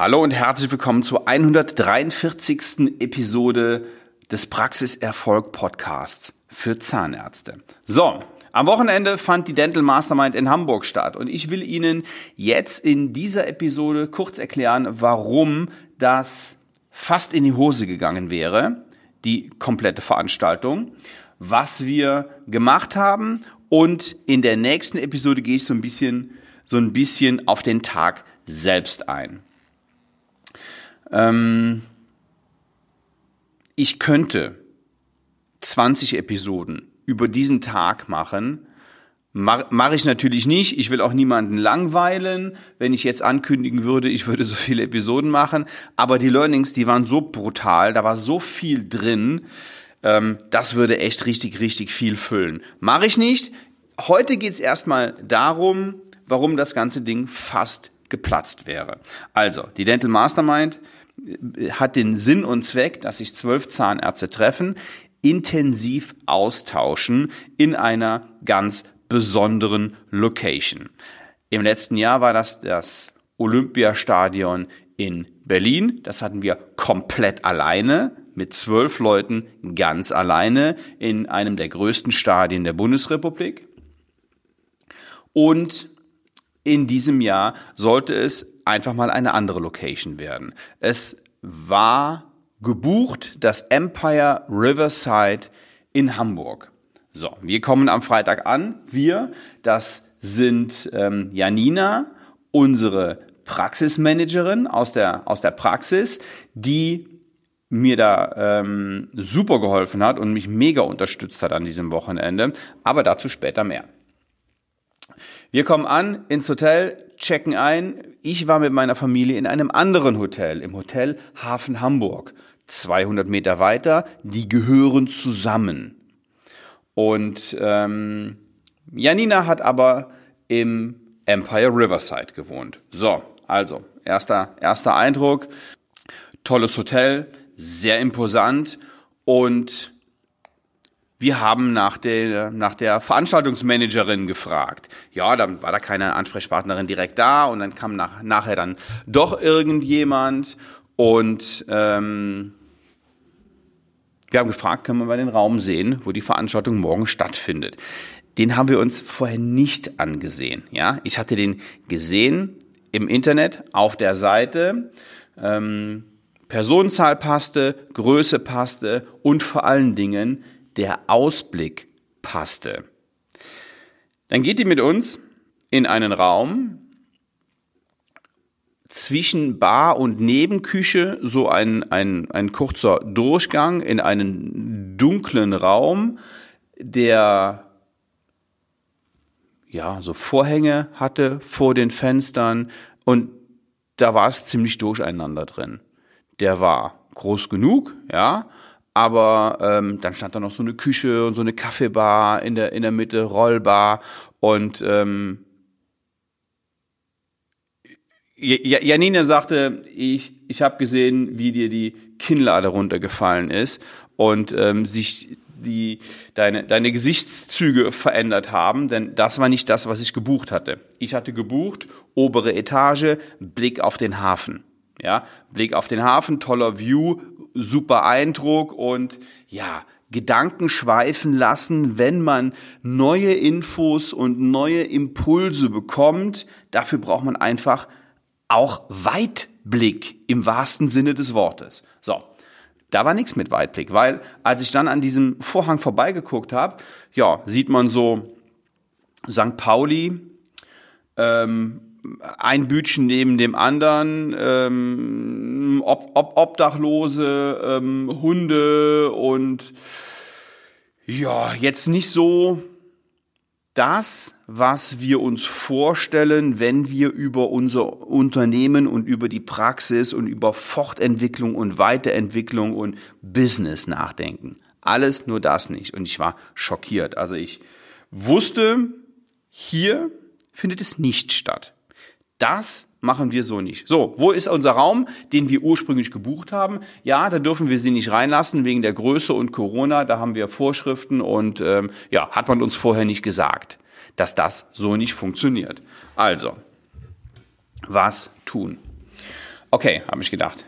Hallo und herzlich willkommen zur 143. Episode des Praxiserfolg Podcasts für Zahnärzte. So, am Wochenende fand die Dental Mastermind in Hamburg statt und ich will Ihnen jetzt in dieser Episode kurz erklären, warum das fast in die Hose gegangen wäre, die komplette Veranstaltung, was wir gemacht haben und in der nächsten Episode gehe ich so ein bisschen so ein bisschen auf den Tag selbst ein. Ähm, ich könnte 20 Episoden über diesen Tag machen. Mache mach ich natürlich nicht. Ich will auch niemanden langweilen, wenn ich jetzt ankündigen würde, ich würde so viele Episoden machen. Aber die Learnings, die waren so brutal, da war so viel drin. Ähm, das würde echt richtig, richtig viel füllen. Mache ich nicht. Heute geht es erstmal darum, warum das ganze Ding fast geplatzt wäre. Also, die Dental Mastermind hat den Sinn und Zweck, dass sich zwölf Zahnärzte treffen, intensiv austauschen in einer ganz besonderen Location. Im letzten Jahr war das das Olympiastadion in Berlin. Das hatten wir komplett alleine mit zwölf Leuten ganz alleine in einem der größten Stadien der Bundesrepublik. Und in diesem Jahr sollte es einfach mal eine andere Location werden. Es war gebucht das Empire Riverside in Hamburg. So, wir kommen am Freitag an. Wir, das sind ähm, Janina, unsere Praxismanagerin aus der, aus der Praxis, die mir da ähm, super geholfen hat und mich mega unterstützt hat an diesem Wochenende. Aber dazu später mehr. Wir kommen an ins Hotel, checken ein. Ich war mit meiner Familie in einem anderen Hotel, im Hotel Hafen Hamburg. 200 Meter weiter, die gehören zusammen. Und ähm, Janina hat aber im Empire Riverside gewohnt. So, also erster, erster Eindruck, tolles Hotel, sehr imposant und wir haben nach der, nach der Veranstaltungsmanagerin gefragt. Ja, dann war da keine Ansprechpartnerin direkt da und dann kam nach, nachher dann doch irgendjemand und ähm, wir haben gefragt, können wir mal den Raum sehen, wo die Veranstaltung morgen stattfindet. Den haben wir uns vorher nicht angesehen. Ja, ich hatte den gesehen im Internet auf der Seite. Ähm, Personenzahl passte, Größe passte und vor allen Dingen der Ausblick passte. Dann geht die mit uns in einen Raum, zwischen Bar und Nebenküche so ein, ein, ein kurzer Durchgang in einen dunklen Raum, der ja so Vorhänge hatte vor den Fenstern und da war es ziemlich durcheinander drin. Der war groß genug, ja, aber ähm, dann stand da noch so eine Küche und so eine Kaffeebar in der in der Mitte, Rollbar und ähm, Janine sagte, ich, ich habe gesehen, wie dir die Kinnlade runtergefallen ist und ähm, sich die, deine, deine Gesichtszüge verändert haben, denn das war nicht das, was ich gebucht hatte. Ich hatte gebucht, obere Etage, Blick auf den Hafen. Ja, Blick auf den Hafen, toller View, super Eindruck und ja, Gedanken schweifen lassen, wenn man neue Infos und neue Impulse bekommt. Dafür braucht man einfach auch Weitblick im wahrsten Sinne des Wortes. So, da war nichts mit Weitblick, weil als ich dann an diesem Vorhang vorbeigeguckt habe, ja, sieht man so St. Pauli, ähm, ein Bütchen neben dem anderen, ähm, Ob Ob Obdachlose, ähm, Hunde und ja, jetzt nicht so das, was wir uns vorstellen, wenn wir über unser Unternehmen und über die Praxis und über Fortentwicklung und Weiterentwicklung und Business nachdenken. Alles nur das nicht. Und ich war schockiert. Also ich wusste, hier findet es nicht statt. Das machen wir so nicht. So, wo ist unser Raum, den wir ursprünglich gebucht haben? Ja, da dürfen wir sie nicht reinlassen wegen der Größe und Corona. Da haben wir Vorschriften und ähm, ja, hat man uns vorher nicht gesagt, dass das so nicht funktioniert. Also, was tun? Okay, habe ich gedacht.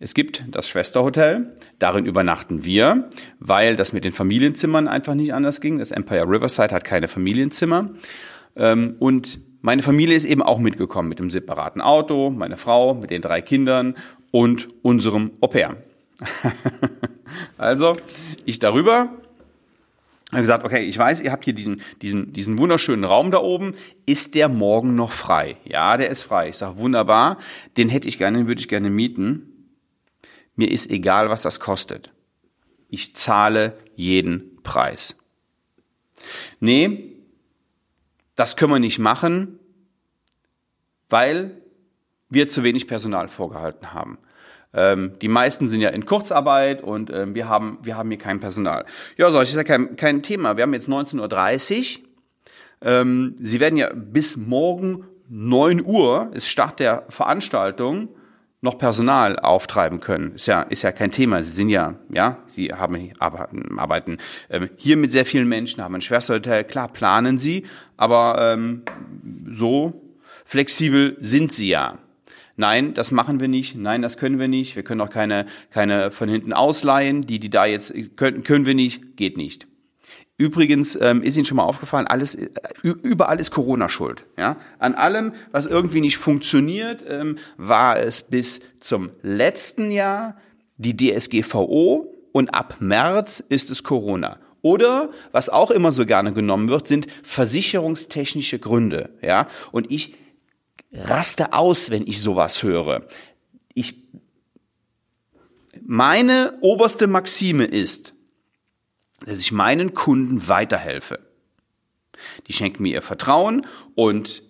Es gibt das Schwesterhotel, darin übernachten wir, weil das mit den Familienzimmern einfach nicht anders ging. Das Empire Riverside hat keine Familienzimmer. Ähm, und meine Familie ist eben auch mitgekommen mit dem separaten Auto, meine Frau mit den drei Kindern und unserem Au pair. also, ich darüber, habe gesagt, okay, ich weiß, ihr habt hier diesen, diesen, diesen wunderschönen Raum da oben. Ist der morgen noch frei? Ja, der ist frei. Ich sage, wunderbar, den hätte ich gerne, den würde ich gerne mieten. Mir ist egal, was das kostet. Ich zahle jeden Preis. Nee, das können wir nicht machen, weil wir zu wenig Personal vorgehalten haben. Ähm, die meisten sind ja in Kurzarbeit und ähm, wir, haben, wir haben hier kein Personal. Ja, so, das ist ja kein, kein Thema. Wir haben jetzt 19.30 Uhr. Ähm, Sie werden ja bis morgen 9 Uhr, ist Start der Veranstaltung, noch Personal auftreiben können. Ist ja, ist ja kein Thema. Sie sind ja, ja, sie haben, arbeiten, arbeiten ähm, hier mit sehr vielen Menschen, haben ein Schwesterhotel. Klar, planen sie, aber ähm, so flexibel sind sie ja. Nein, das machen wir nicht. Nein, das können wir nicht. Wir können auch keine, keine von hinten ausleihen. Die, die da jetzt können, können wir nicht. Geht nicht. Übrigens ähm, ist Ihnen schon mal aufgefallen, alles äh, überall ist Corona schuld. Ja? An allem, was irgendwie nicht funktioniert, ähm, war es bis zum letzten Jahr die DSGVO und ab März ist es Corona. Oder was auch immer so gerne genommen wird, sind versicherungstechnische Gründe. Ja? Und ich raste aus, wenn ich sowas höre. Ich meine oberste Maxime ist, dass ich meinen Kunden weiterhelfe. Die schenken mir ihr Vertrauen und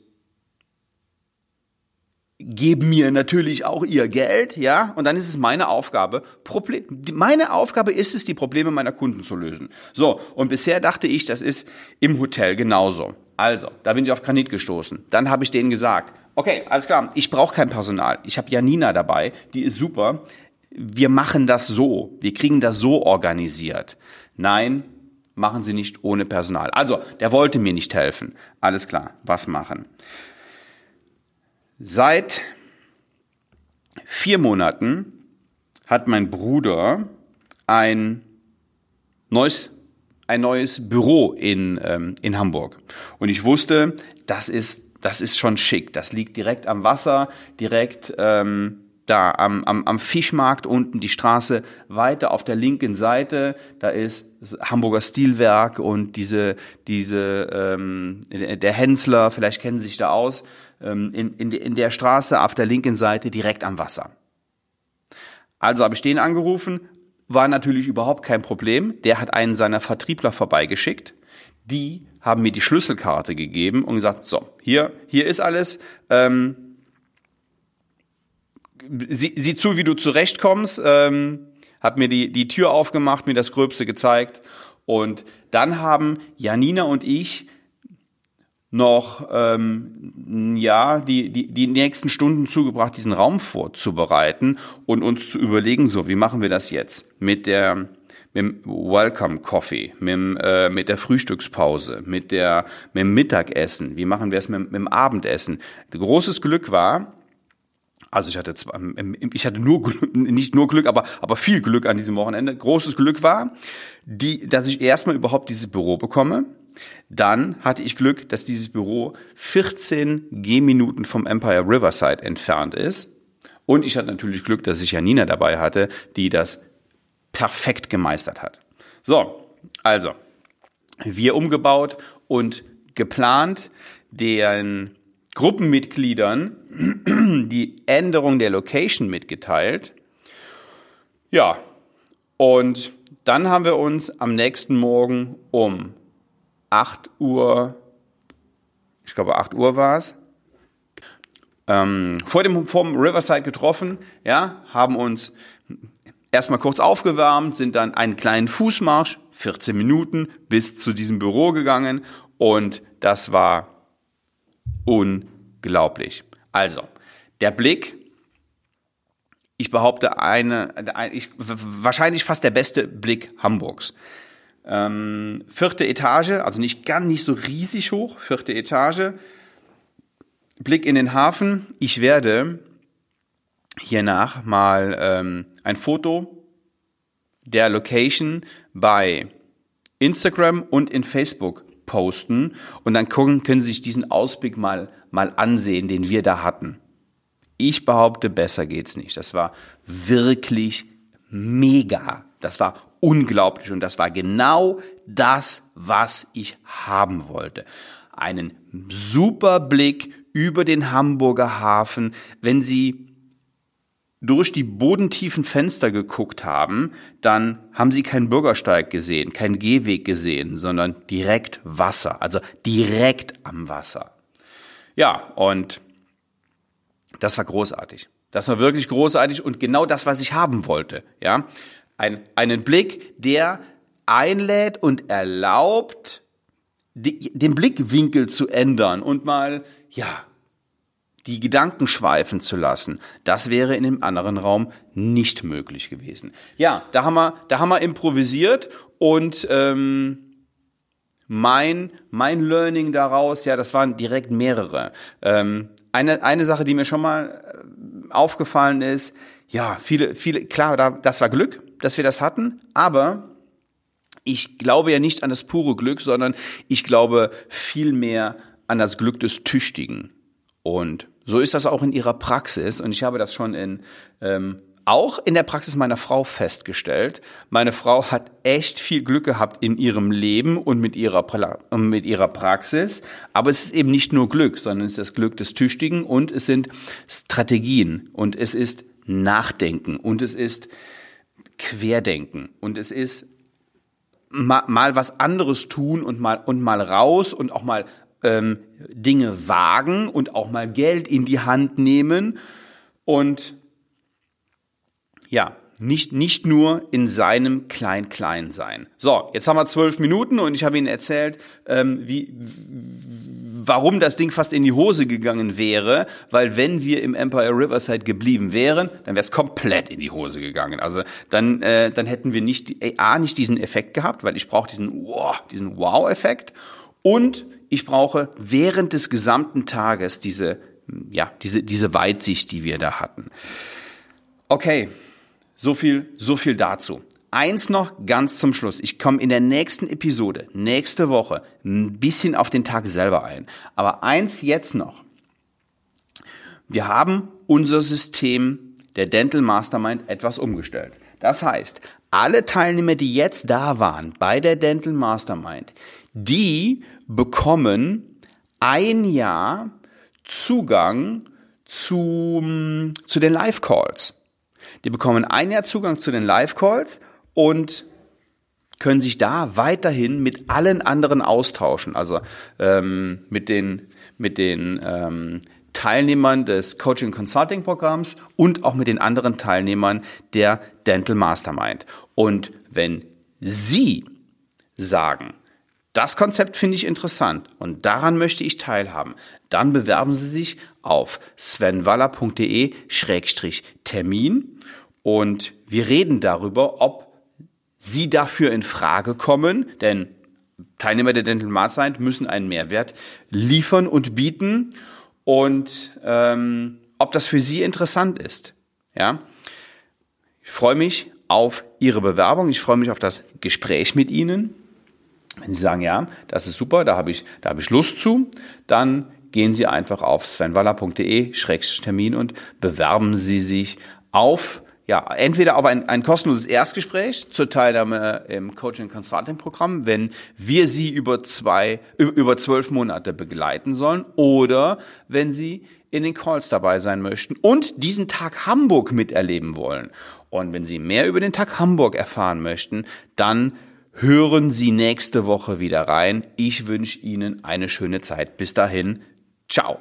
geben mir natürlich auch ihr Geld, ja, und dann ist es meine Aufgabe, Problem, meine Aufgabe ist es, die Probleme meiner Kunden zu lösen. So, und bisher dachte ich, das ist im Hotel genauso. Also, da bin ich auf Granit gestoßen. Dann habe ich denen gesagt, okay, alles klar, ich brauche kein Personal. Ich habe Janina dabei, die ist super. Wir machen das so, wir kriegen das so organisiert. Nein, machen Sie nicht ohne Personal. Also, der wollte mir nicht helfen. Alles klar, was machen? Seit vier Monaten hat mein Bruder ein neues, ein neues Büro in, ähm, in Hamburg. Und ich wusste, das ist, das ist schon schick. Das liegt direkt am Wasser, direkt ähm, da am, am, am Fischmarkt unten die Straße weiter auf der linken Seite, da ist Hamburger Stilwerk und diese, diese ähm, der Hensler, vielleicht kennen Sie sich da aus, ähm, in, in, in der Straße auf der linken Seite direkt am Wasser. Also habe ich den angerufen, war natürlich überhaupt kein Problem. Der hat einen seiner Vertriebler vorbeigeschickt. Die haben mir die Schlüsselkarte gegeben und gesagt, so, hier, hier ist alles. Ähm, sieh, sieh zu, wie du zurechtkommst. Ähm, hat mir die, die Tür aufgemacht, mir das Gröbste gezeigt. Und dann haben Janina und ich noch ähm, ja die, die, die nächsten Stunden zugebracht, diesen Raum vorzubereiten und uns zu überlegen, so wie machen wir das jetzt mit der mit dem Welcome Coffee, mit, äh, mit der Frühstückspause, mit der mit dem Mittagessen, wie machen wir es mit, mit dem Abendessen. Großes Glück war, also ich hatte zwar, ähm, ich hatte nur nicht nur Glück, aber aber viel Glück an diesem Wochenende. Großes Glück war, die, dass ich erstmal überhaupt dieses Büro bekomme. Dann hatte ich Glück, dass dieses Büro 14 Gehminuten vom Empire Riverside entfernt ist. Und ich hatte natürlich Glück, dass ich Janina dabei hatte, die das perfekt gemeistert hat. So, also, wir umgebaut und geplant, den Gruppenmitgliedern die Änderung der Location mitgeteilt. Ja, und dann haben wir uns am nächsten Morgen um 8 Uhr, ich glaube 8 Uhr war es, ähm, vor dem vom Riverside getroffen, ja, haben uns erstmal kurz aufgewärmt, sind dann einen kleinen Fußmarsch, 14 Minuten, bis zu diesem Büro gegangen und das war unglaublich. Also, der Blick, ich behaupte, eine, ich, wahrscheinlich fast der beste Blick Hamburgs. Ähm, vierte Etage, also nicht ganz nicht so riesig hoch, vierte Etage. Blick in den Hafen. Ich werde hiernach mal ähm, ein Foto der Location bei Instagram und in Facebook posten und dann gucken, können Sie sich diesen Ausblick mal, mal ansehen, den wir da hatten. Ich behaupte, besser geht's nicht. Das war wirklich mega. Das war unglaublich und das war genau das, was ich haben wollte. Einen super Blick über den Hamburger Hafen, wenn Sie durch die bodentiefen Fenster geguckt haben, dann haben sie keinen Bürgersteig gesehen, keinen Gehweg gesehen, sondern direkt Wasser, also direkt am Wasser. Ja, und das war großartig. Das war wirklich großartig und genau das, was ich haben wollte. Ja, Ein, einen Blick, der einlädt und erlaubt, die, den Blickwinkel zu ändern und mal, ja, die Gedanken schweifen zu lassen. Das wäre in dem anderen Raum nicht möglich gewesen. Ja, da haben wir, da haben wir improvisiert und ähm, mein, mein Learning daraus, ja, das waren direkt mehrere. Ähm, eine, eine Sache, die mir schon mal äh, aufgefallen ist, ja, viele, viele, klar, das war Glück, dass wir das hatten, aber ich glaube ja nicht an das pure Glück, sondern ich glaube vielmehr an das Glück des Tüchtigen. Und so ist das auch in ihrer Praxis. Und ich habe das schon in ähm, auch in der Praxis meiner Frau festgestellt. Meine Frau hat echt viel Glück gehabt in ihrem Leben und mit ihrer, mit ihrer Praxis. Aber es ist eben nicht nur Glück, sondern es ist das Glück des Tüchtigen und es sind Strategien und es ist Nachdenken und es ist Querdenken und es ist mal, mal was anderes tun und mal, und mal raus und auch mal ähm, Dinge wagen und auch mal Geld in die Hand nehmen und ja, nicht, nicht nur in seinem Klein-Klein sein. So, jetzt haben wir zwölf Minuten und ich habe Ihnen erzählt, ähm, wie, warum das Ding fast in die Hose gegangen wäre, weil wenn wir im Empire Riverside geblieben wären, dann wäre es komplett in die Hose gegangen. Also dann, äh, dann hätten wir nicht, A, nicht diesen Effekt gehabt, weil ich brauche diesen Wow, diesen Wow-Effekt und ich brauche während des gesamten Tages diese, ja, diese, diese Weitsicht, die wir da hatten. Okay, so viel, so viel dazu. Eins noch ganz zum Schluss. Ich komme in der nächsten Episode, nächste Woche, ein bisschen auf den Tag selber ein. Aber eins jetzt noch. Wir haben unser System der Dental Mastermind etwas umgestellt. Das heißt, alle Teilnehmer, die jetzt da waren bei der Dental Mastermind, die bekommen ein Jahr Zugang zu, zu den Live-Calls. Die bekommen ein Jahr Zugang zu den Live-Calls und können sich da weiterhin mit allen anderen austauschen, also ähm, mit den, mit den ähm, Teilnehmern des Coaching Consulting Programms und auch mit den anderen Teilnehmern der Dental Mastermind. Und wenn Sie sagen, das Konzept finde ich interessant und daran möchte ich teilhaben. Dann bewerben Sie sich auf svenwaller.de-termin und wir reden darüber, ob Sie dafür in Frage kommen, denn Teilnehmer der Dental Mastermind müssen einen Mehrwert liefern und bieten und ähm, ob das für Sie interessant ist. Ja, ich freue mich auf Ihre Bewerbung. Ich freue mich auf das Gespräch mit Ihnen. Wenn Sie sagen, ja, das ist super, da habe ich, da habe ich Lust zu, dann gehen Sie einfach auf svenwaller.de-termin und bewerben Sie sich auf ja, entweder auf ein, ein kostenloses Erstgespräch zur Teilnahme im Coaching Consulting Programm, wenn wir Sie über zwei, über zwölf Monate begleiten sollen, oder wenn Sie in den Calls dabei sein möchten und diesen Tag Hamburg miterleben wollen. Und wenn Sie mehr über den Tag Hamburg erfahren möchten, dann hören Sie nächste Woche wieder rein. Ich wünsche Ihnen eine schöne Zeit. Bis dahin, ciao.